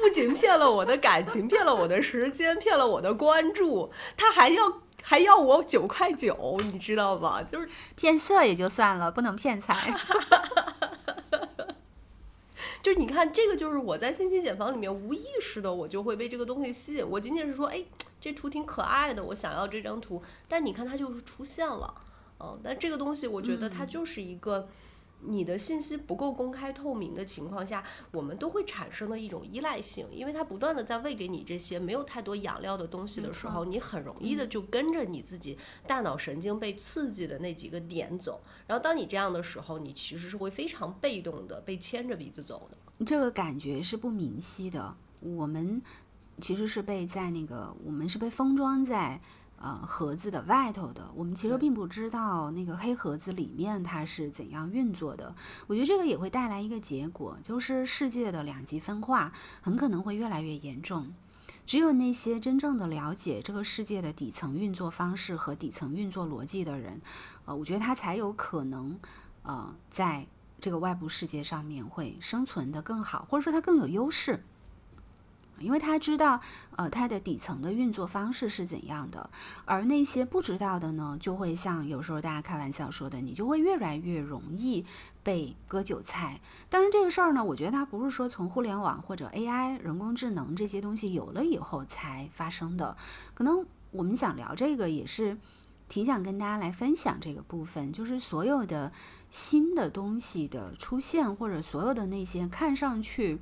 不仅骗了我的感情，骗了我的时间，骗了我的关注，他还要还要我九块九，你知道吧？就是骗色也就算了，不能骗财。[laughs] 就是你看，这个就是我在信息茧房里面无意识的，我就会被这个东西吸引。我仅仅是说，哎，这图挺可爱的，我想要这张图。但你看，它就是出现了，嗯。但这个东西，我觉得它就是一个。你的信息不够公开透明的情况下，我们都会产生的一种依赖性，因为它不断的在喂给你这些没有太多养料的东西的时候，你很容易的就跟着你自己大脑神经被刺激的那几个点走。然后当你这样的时候，你其实是会非常被动的被牵着鼻子走的。这个感觉是不明晰的。我们其实是被在那个，我们是被封装在。呃，盒子的外头的，我们其实并不知道那个黑盒子里面它是怎样运作的。我觉得这个也会带来一个结果，就是世界的两极分化很可能会越来越严重。只有那些真正的了解这个世界的底层运作方式和底层运作逻辑的人，呃，我觉得他才有可能，呃，在这个外部世界上面会生存的更好，或者说他更有优势。因为他知道，呃，它的底层的运作方式是怎样的，而那些不知道的呢，就会像有时候大家开玩笑说的，你就会越来越容易被割韭菜。当然，这个事儿呢，我觉得它不是说从互联网或者 AI 人工智能这些东西有了以后才发生的。可能我们想聊这个，也是挺想跟大家来分享这个部分，就是所有的新的东西的出现，或者所有的那些看上去。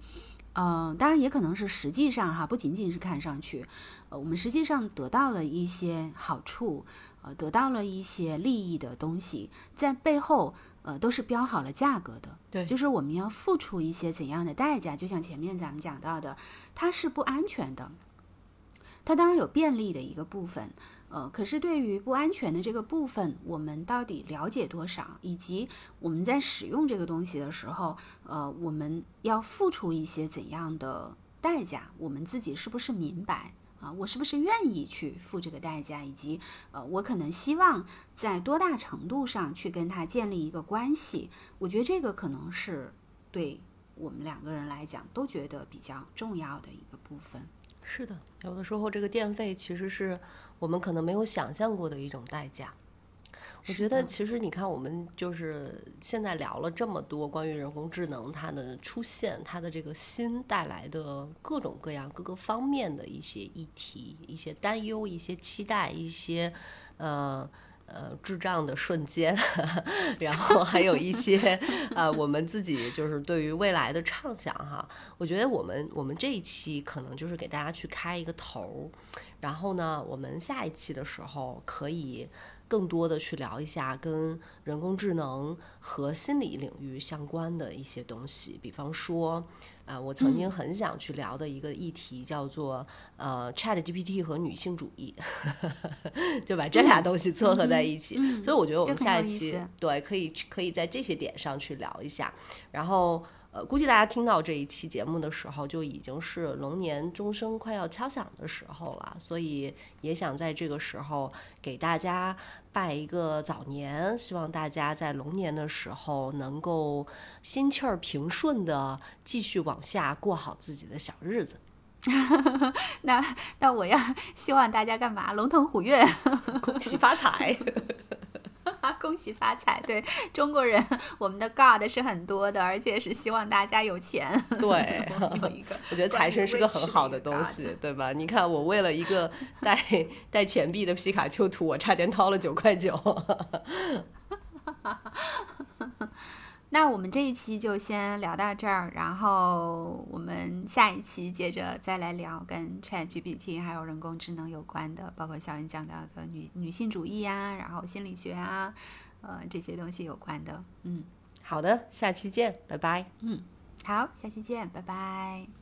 嗯，当然也可能是实际上哈，不仅仅是看上去，呃，我们实际上得到了一些好处，呃，得到了一些利益的东西，在背后呃都是标好了价格的，对，就是我们要付出一些怎样的代价？就像前面咱们讲到的，它是不安全的，它当然有便利的一个部分。呃，可是对于不安全的这个部分，我们到底了解多少？以及我们在使用这个东西的时候，呃，我们要付出一些怎样的代价？我们自己是不是明白啊？我是不是愿意去付这个代价？以及呃，我可能希望在多大程度上去跟他建立一个关系？我觉得这个可能是对我们两个人来讲都觉得比较重要的一个部分。是的，有的时候这个电费其实是。我们可能没有想象过的一种代价。我觉得，其实你看，我们就是现在聊了这么多关于人工智能它的出现，它的这个新带来的各种各样、各个方面的一些议题、一些担忧、一些期待、一些呃呃智障的瞬间，[laughs] 然后还有一些呃我们自己就是对于未来的畅想哈。我觉得我们我们这一期可能就是给大家去开一个头儿。然后呢，我们下一期的时候可以更多的去聊一下跟人工智能和心理领域相关的一些东西，比方说，呃，我曾经很想去聊的一个议题叫做呃 Chat GPT 和女性主义，[laughs] 就把这俩东西撮合在一起。嗯所以我觉得我们下一期对可以可以在这些点上去聊一下，然后。呃，估计大家听到这一期节目的时候，就已经是龙年钟声快要敲响的时候了，所以也想在这个时候给大家拜一个早年，希望大家在龙年的时候能够心气儿平顺的继续往下过好自己的小日子，[laughs] 那那我要希望大家干嘛？龙腾虎跃，[laughs] 恭喜发财。[laughs] 恭喜发财。对中国人，我们的 God 是很多的，而且是希望大家有钱。[laughs] 对，我们有一个我觉得 [laughs] 财神是个很好的东西，对吧？你看，我为了一个带带钱币的皮卡丘图，我差点掏了九块九。那我们这一期就先聊到这儿，然后我们下一期接着再来聊跟 Chat GPT 还有人工智能有关的，包括小云讲到的女女性主义啊，然后心理学啊，呃这些东西有关的。嗯，好的，下期见，拜拜。嗯好，下期见，拜拜。